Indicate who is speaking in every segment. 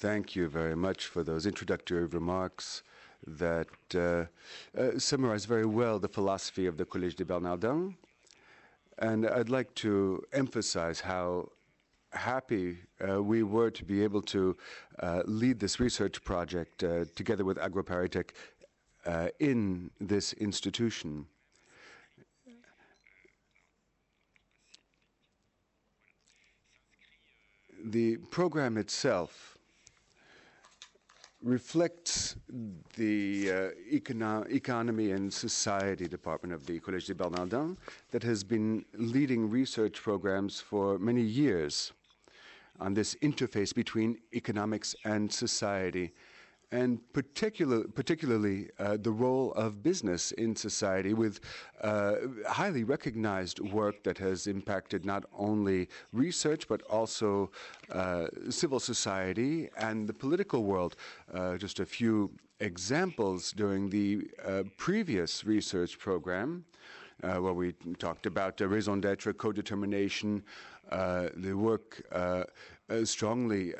Speaker 1: Thank you very much for those introductory remarks that uh, uh, summarize very well the philosophy of the Collège des Bernardins. And I'd like to emphasize how happy uh, we were to be able to uh, lead this research project uh, together with AgroParisTech uh, in this institution. The program itself reflects the uh, econo economy and society department of the Collège des Bernardins that has been leading research programs for many years on this interface between economics and society and particular, particularly uh, the role of business in society with uh, highly recognized work that has impacted not only research but also uh, civil society and the political world. Uh, just a few examples during the uh, previous research program. Uh, where we talked about raison d'etre, co-determination, the work strongly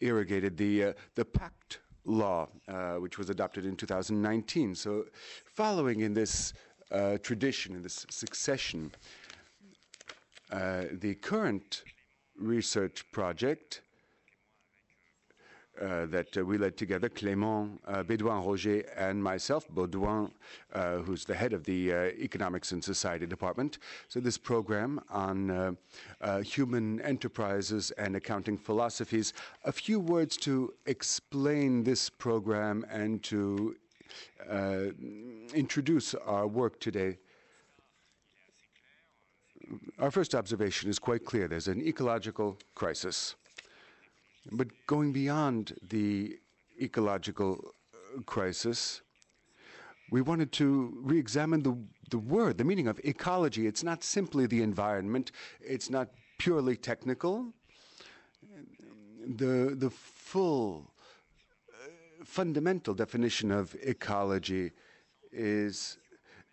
Speaker 1: irrigated the the pact law, uh, which was adopted in 2019. So, following in this uh, tradition, in this succession, uh, the current research project uh, that uh, we led together, Clément, uh, Baudouin Roger, and myself, Baudouin, uh, who's the head of the uh, Economics and Society Department. So, this program on human enterprises and accounting philosophies. A few words to explain this program and to introduce our work today. Our first observation is quite clear there's an ecological crisis. But going beyond the ecological uh, crisis, we wanted to re examine the, the word, the meaning of ecology. It's not simply the environment, it's not purely technical. The, the full, uh, fundamental definition of ecology is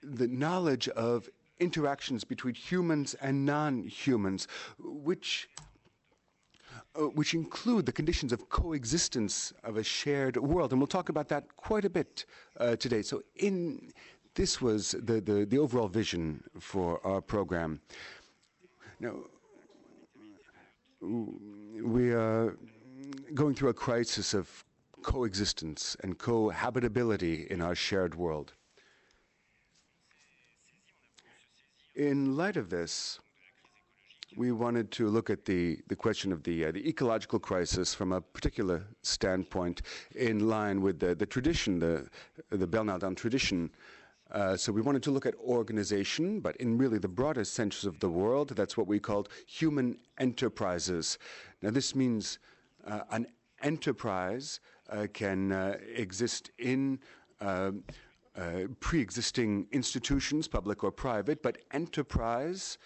Speaker 1: the knowledge of interactions between humans and non humans, which which include the conditions of coexistence of a shared world. And we'll talk about that quite a bit uh, today. So, in this was the, the, the, overall vision for our program. Now, we are going through a crisis of coexistence and cohabitability in our shared world. In light of this, we wanted to look at the, the question of the, uh, the ecological crisis from a particular standpoint in line with the, the tradition, the, the Bernardin tradition. Uh, so we wanted to look at organization, but in really the broadest sense of the world, that's what we called human enterprises. Now this means uh, an enterprise uh, can uh, exist in um, uh, pre-existing institutions, public or private, but enterprise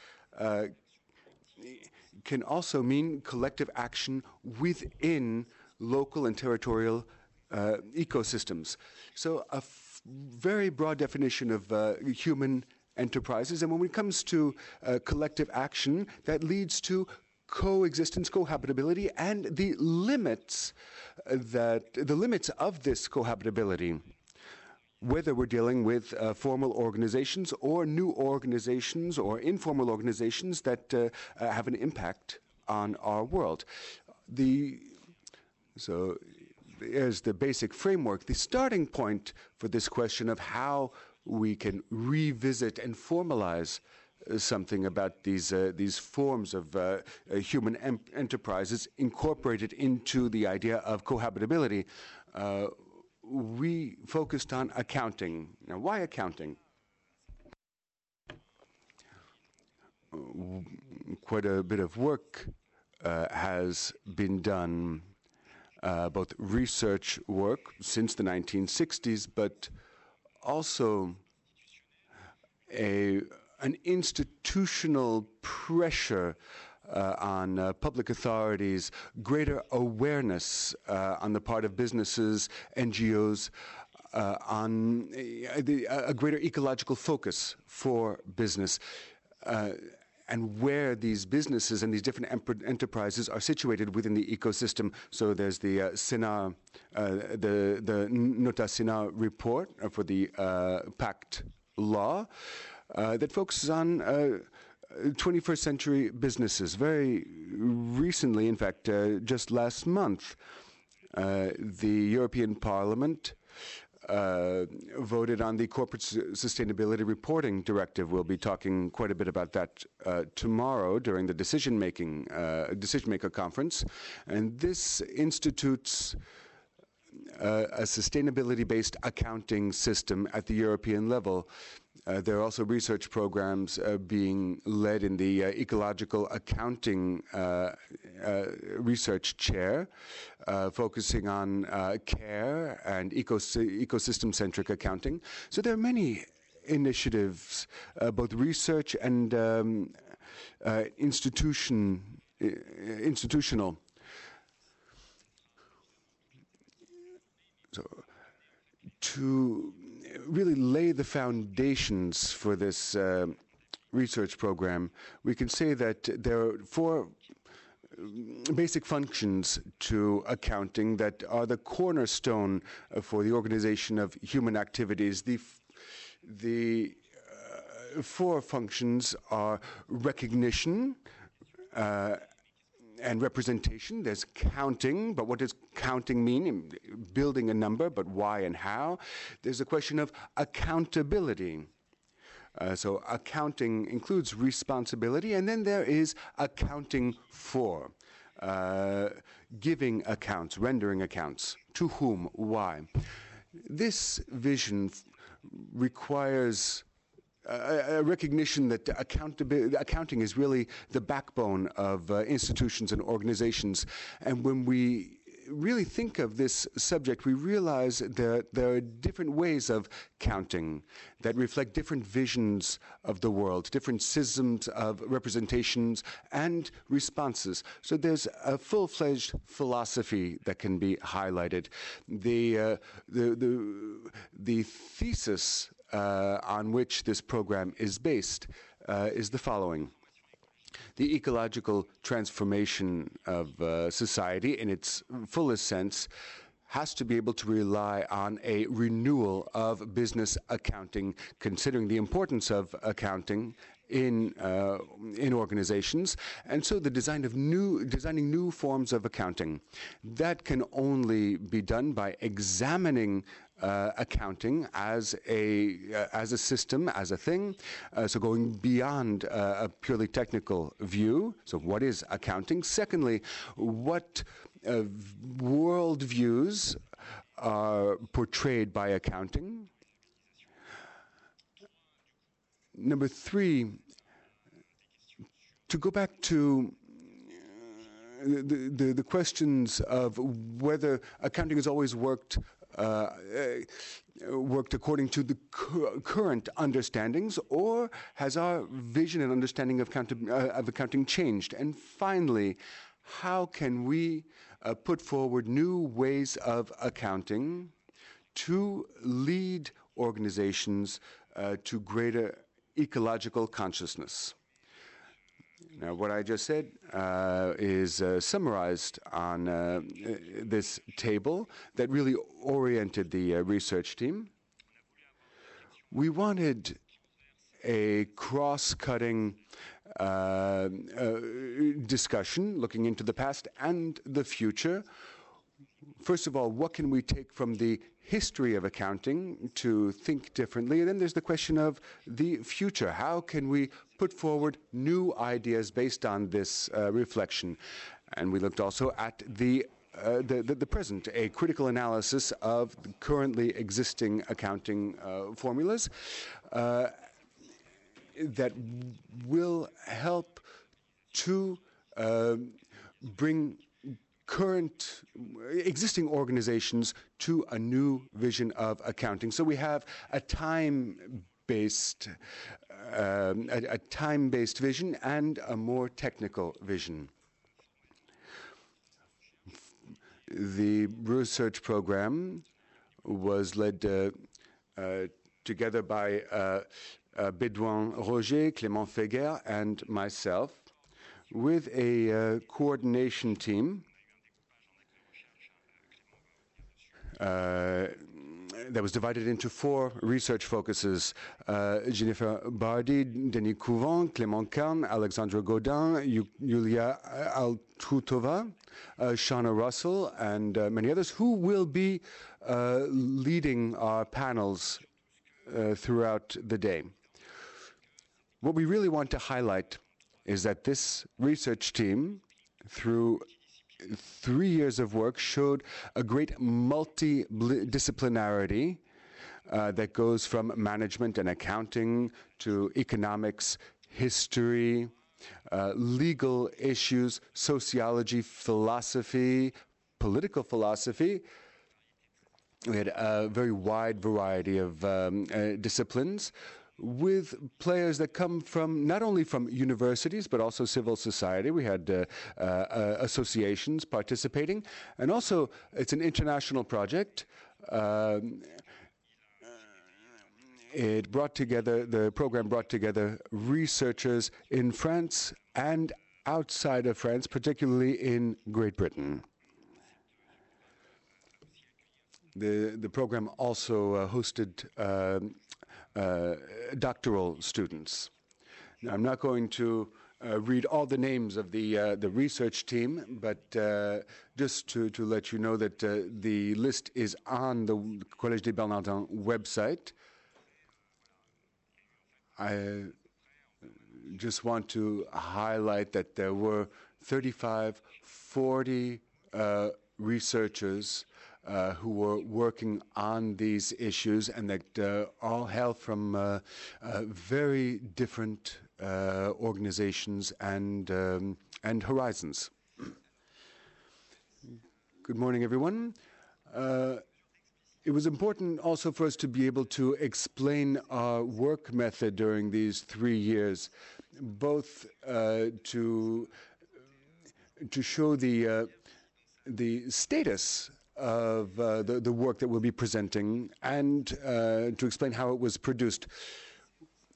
Speaker 1: can also mean collective action within local and territorial uh, ecosystems. So, a very broad definition of uh, human enterprises. And when it comes to uh, collective action, that leads to coexistence, cohabitability, and the limits uh, that the limits of this cohabitability whether we're dealing with uh, formal organizations or new organizations or informal organizations that uh, uh, have an impact on our world. The, so there's the basic framework, the starting point for this question of how we can revisit and formalize uh, something about these uh, these forms of uh, uh human enterprises incorporated into the idea of cohabitability. Uh, we focused on accounting. Now, why accounting? Quite a bit of work uh, has been done, uh, both research work since the 1960s, but also a, an institutional pressure on uh, public authorities, greater awareness uh, on the part of businesses, NGOs, uh, on a, greater ecological focus for business. Uh, and where these businesses and these different enterprises are situated within the ecosystem. So there's the uh, Senard, uh, the the Notat report for the uh, Pact law uh, that focuses on. 21st uh, century businesses. Very recently, in fact, uh, just last month, the European Parliament uh, voted on the Corporate Sustainability Reporting Directive. We'll be talking quite a bit about that uh, tomorrow during the decision making uh, decision maker conference, and this institutes. Uh, a sustainability based accounting system at the European level uh, there are also research programs uh, being led in the uh, ecological accounting uh, uh, research chair, uh, focusing on care and ecos- ecosystem centric accounting. So there are many initiatives, both research and um, institution, institutional. So to really lay the foundations for this uh, research program, we can say that there are four mm, basic functions to accounting that are the cornerstone for the organization of human activities. The, the uh, four functions are recognition, uh, and representation. There's counting, but what does counting mean? Building a number, but why and how? There's a question of accountability. Uh, so accounting includes responsibility, and then there is accounting for. Uh, giving accounts, rendering accounts. To whom? Why? This vision requires a, recognition that accounting is really the backbone of uh, institutions and organizations. And when we really think of this subject, we realize that there are different ways of counting that reflect different visions of the world, different systems of representations and responses. So there's a full fledged philosophy that can be highlighted. The, uh, the, the, the thesis on which this program is based uh, is the following. The ecological transformation of uh, society in its fullest sense has to be able to rely on a renewal of business accounting, considering the importance of accounting in uh, in organizations, and so the design of new designing new forms of accounting that can only be done by examining uh, accounting as a uh, as a system, as a thing. Uh, so going beyond uh, a purely technical view. So what is accounting? Secondly, what uh, worldviews are portrayed by accounting? Number three, to go back to the, the, the, questions of whether accounting has always worked uh, uh, worked according to the cu current understandings, or has our vision and understanding of, uh, accounting changed? And finally, how can we uh, put forward new ways of accounting to lead organizations uh, to greater ecological consciousness? Now, what I just said uh, is uh, summarized on uh, this table that really oriented the uh, research team. We wanted a cross cutting uh, uh, discussion looking into the past and the future. First of all, what can we take from the history of accounting to think differently. And then there's the question of the future. How can we put forward new ideas based on this uh, reflection? And we looked also at the uh, the, the, the, present, a critical analysis of currently existing accounting uh, formulas uh, that will help to uh, bring current existing organizations to a new vision of accounting. So we have a time based um, a, a time based vision and a more technical vision. The research program was led uh, uh, together by uh, Baudouin Roger, Clément Feger, and myself, with a coordination team that was divided into four research focuses. Uh, Jennifer Bardi, Denis Couvet, Clément Kern, Alexandra Godin, Yulia Altukhova, uh, Shona Russell, and uh, many others who will be uh, leading our panels uh, throughout the day. What we really want to highlight is that this research team, through three years of work showed a great multidisciplinarity uh, that goes from management and accounting to economics, history, uh, legal issues, sociology, philosophy, political philosophy. We had a very wide variety of um, uh, disciplines with players that come from not only from universities but also civil society. We had uh, uh, uh associations participating, and also it's an international project. Um, it brought together the program brought together researchers in France and outside of France, particularly in Great Britain. The the program also uh, hosted uh, doctoral students. Now, I'm not going to uh, read all the names of the uh, the research team, but uh, just to, to let you know that uh, the list is on the Collège des Bernardins website. I just want to highlight that there were 35, 40 uh, researchers uh, who were working on these issues and that uh, all hail from uh, uh very different uh, organizations and, um, and horizons. Good morning, everyone. Uh, it was important also for us to be able to explain our work method during these three years, both to to show the the status of uh, the, the work that we'll be presenting and uh, to explain how it was produced.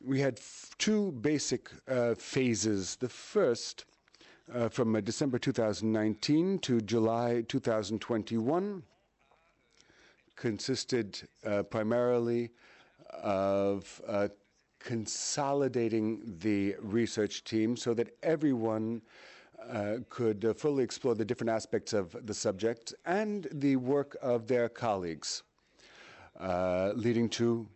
Speaker 1: We had two basic uh, phases. The first, uh, from uh, December 2019 to July 2021, consisted uh, primarily of consolidating the research team so that everyone could uh, fully explore the different aspects of the subject and the work of their colleagues, uh, leading to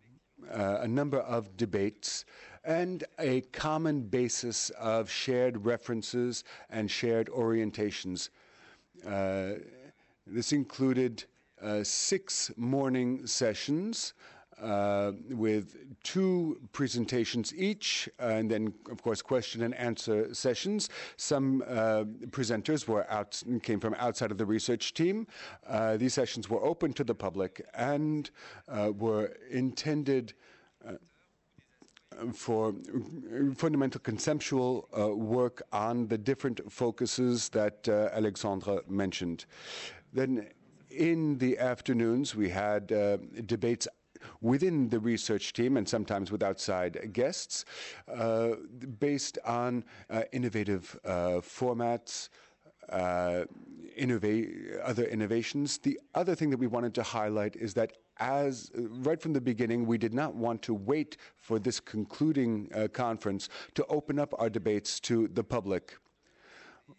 Speaker 1: uh, a number of debates and a common basis of shared references and shared orientations. Uh, this included six morning sessions uh, with two presentations each, and then, of course, question and answer sessions. Some uh, presenters were out came from outside of the research team. Uh, these sessions were open to the public and uh, were intended uh, for fundamental conceptual uh, work on the different focuses that uh, Alexandra mentioned. Then in the afternoons, we had uh, debates within the research team and sometimes with outside guests uh, based on uh, innovative uh, formats. Other innovations. The other thing that we wanted to highlight is that as right from the beginning, we did not want to wait for this concluding uh, conference to open up our debates to the public.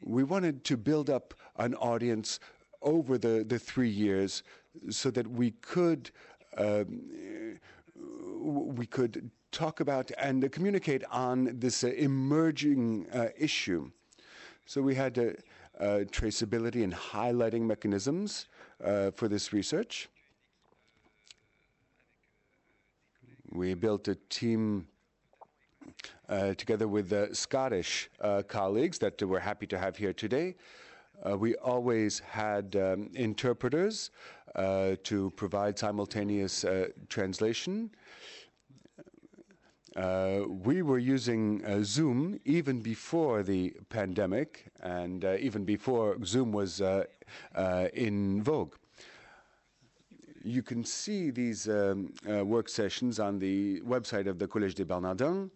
Speaker 1: We wanted to build up an audience over the, the three years so that we could we could talk about and communicate on this uh, emerging uh, issue. So we had uh, traceability and highlighting mechanisms for this research. We built a team together with Scottish colleagues that we're happy to have here today. We always had um, interpreters uh, to provide simultaneous uh, translation. Uh, we were using uh, Zoom even before the pandemic and uh, even before Zoom was uh, in vogue. You can see these um, uh, work sessions on the website of the Collège des Bernardins.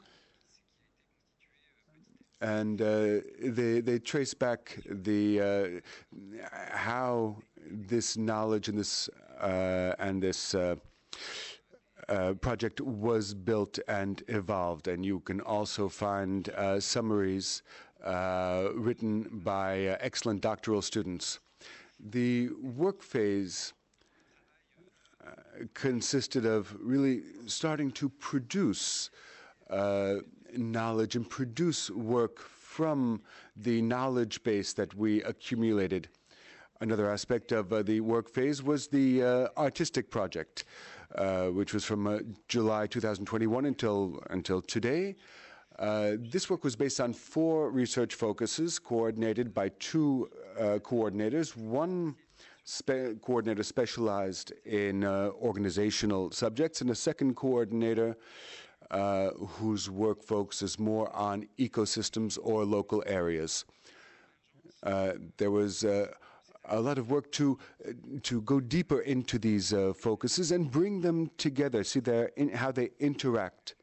Speaker 1: And uh, they, they trace back the uh, how this knowledge and this uh, and this uh, uh, project was built and evolved. And you can also find summaries written by excellent doctoral students. The work phase consisted of really starting to produce uh, knowledge and produce work from the knowledge base that we accumulated. Another aspect of uh, the work phase was the uh, artistic project, uh, which was from uh, July 2021 until until today. Uh, this work was based on four research focuses coordinated by two coordinators. One spe coordinator specialized in uh, organizational subjects, and a second coordinator uh, whose work focuses more on ecosystems or local areas. Uh, there was uh, a lot of work to to go deeper into these uh, focuses and bring them together, see their in, how they interact.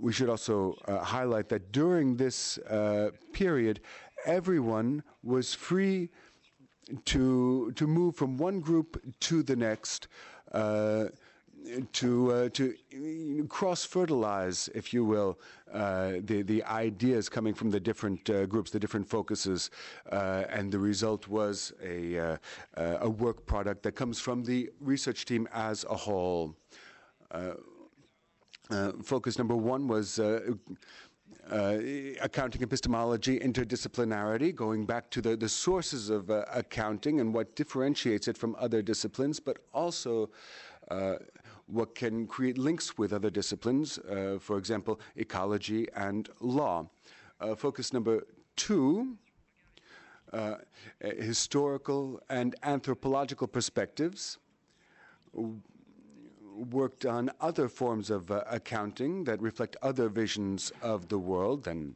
Speaker 1: we should also uh, highlight that during this uh, period, everyone was free to to move from one group to the next, uh, to uh, to cross fertilize, if you will, uh, the the ideas coming from the different uh, groups, the different focuses, uh, and the result was a uh, a work product that comes from the research team as a whole. focus number one was uh, accounting epistemology interdisciplinarity, going back to the, the sources of uh, accounting and what differentiates it from other disciplines, but also uh, what can create links with other disciplines, uh, for example, ecology and law. Uh, focus number two. Uh, historical and anthropological perspectives worked on other forms of uh, accounting that reflect other visions of the world than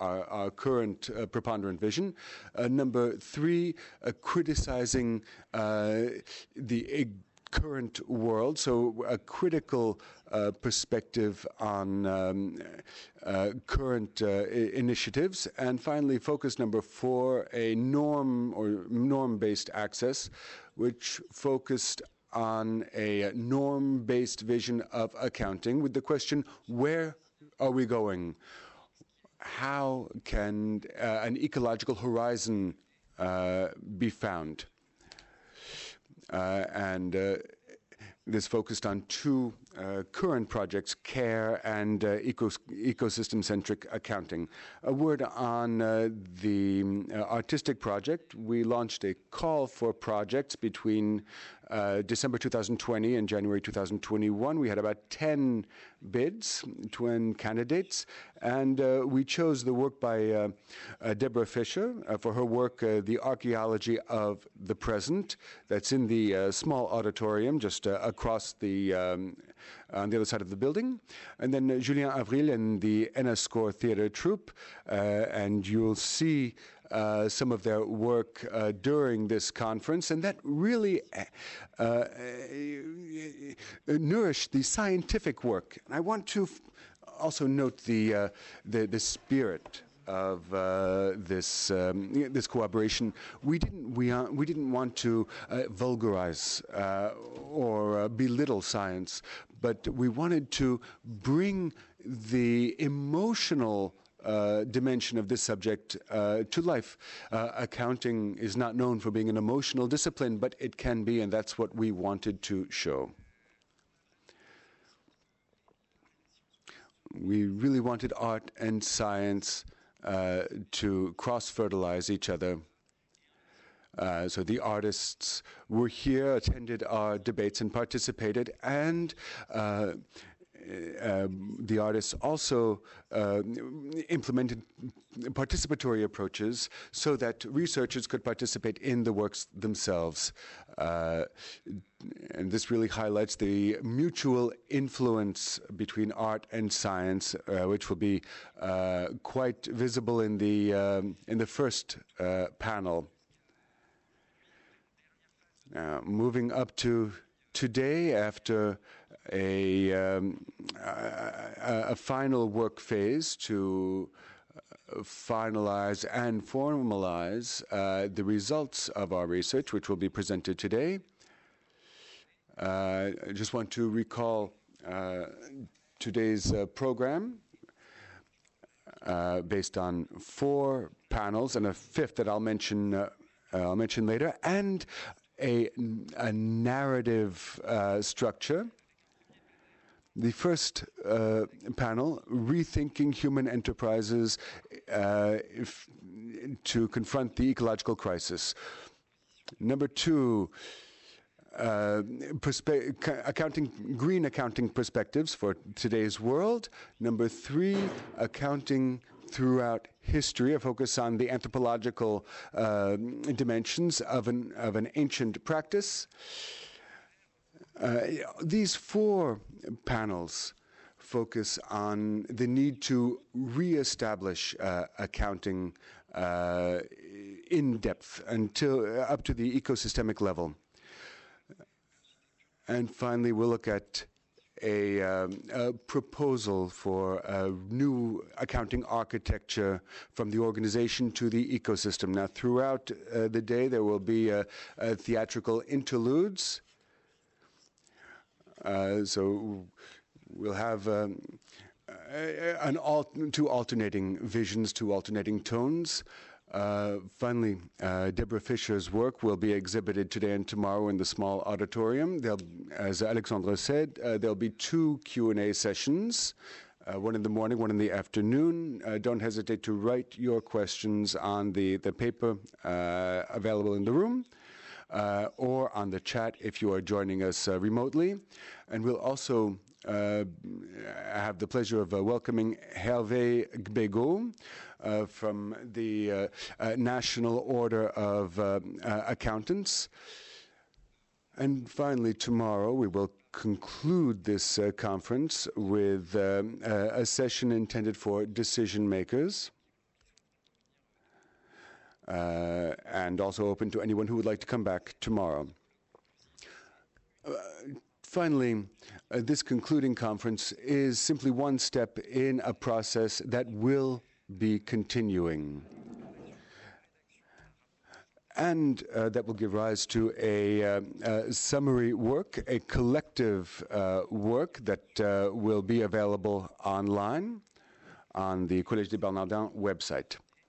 Speaker 1: our, our current uh, preponderant vision. Uh, number three, uh, criticizing uh, the current world, so a critical uh, perspective on um, uh, current uh, initiatives. And finally, focus number four, a norm or norm based access, which focused on a norm based vision of accounting with the question where are we going? How can uh, an ecological horizon uh, be found? Uh, and uh, this focused on two current projects, CARE and uh, eco ecosystem centric accounting. A word on uh, the uh, artistic project. We launched a call for projects between uh, December 2020 and January 2021. We had about 10 bids, 10 candidates, and uh, we chose the work by uh, uh Deborah Fisher uh, for her work, uh, The Archaeology of the Present. That's in the small auditorium just across the um, on the other side of the building. And then Julien Avril and the Enniscore Theatre Troupe, and you'll see uh, some of their work uh, during this conference, and that really uh, uh nourished the scientific work. And I want to also note the, uh, the, the spirit of uh, this um, this cooperation. We didn't we uh, we didn't want to uh, vulgarize or belittle science, but we wanted to bring the emotional uh, dimension of this subject uh, to life. Uh, accounting is not known for being an emotional discipline, but it can be, and that's what we wanted to show. We really wanted art and science uh, to cross fertilize each other. Uh, so the artists were here, attended our debates, and participated, and uh, uh, the artists also uh, implemented participatory approaches so that researchers could participate in the works themselves. Uh, and this really highlights the mutual influence between art and science, uh, which will be quite visible in the um, in the first panel. Uh, moving up to today, after a, um, a, a, final work phase to uh, finalize and formalize uh, the results of our research, which will be presented today. Uh, I just want to recall uh, today's uh, program uh, based on four panels and a fifth that I'll mention uh, I'll mention later, and a, a narrative uh, structure. The first uh, panel, rethinking human enterprises if, to confront the ecological crisis. Number two, uh, accounting green accounting perspectives for today's world. Number three, accounting throughout history, a focus on the anthropological uh, dimensions of an of an ancient practice. Uh, these four panels focus on the need to reestablish uh, accounting uh, in depth until up to the ecosystemic level. And finally, we'll look at a, um, a, proposal for a new accounting architecture from the organization to the ecosystem. Now, throughout uh, the day, there will be uh, theatrical interludes. Uh, so we'll have um, an two alternating visions, two alternating tones. Uh, finally, uh, Deborah Fischer's work will be exhibited today and tomorrow in the small auditorium. There'll, as Alexandra said, uh, there'll be two Q&A sessions, uh, one in the morning, one in the afternoon. Uh, don't hesitate to write your questions on the, the paper uh, available in the room. or on the chat if you are joining us remotely. And we'll also I have the pleasure of uh, welcoming Hervé Gbego uh, from the uh, uh, National Order of uh, Accountants. And finally, tomorrow we will conclude this conference with a session intended for decision makers. and also open to anyone who would like to come back tomorrow. Finally, uh, this concluding conference is simply one step in a process that will be continuing. And uh, that will give rise to a, uh, a summary work, a collective uh, work that uh, will be available online on the Collège des Bernardins website.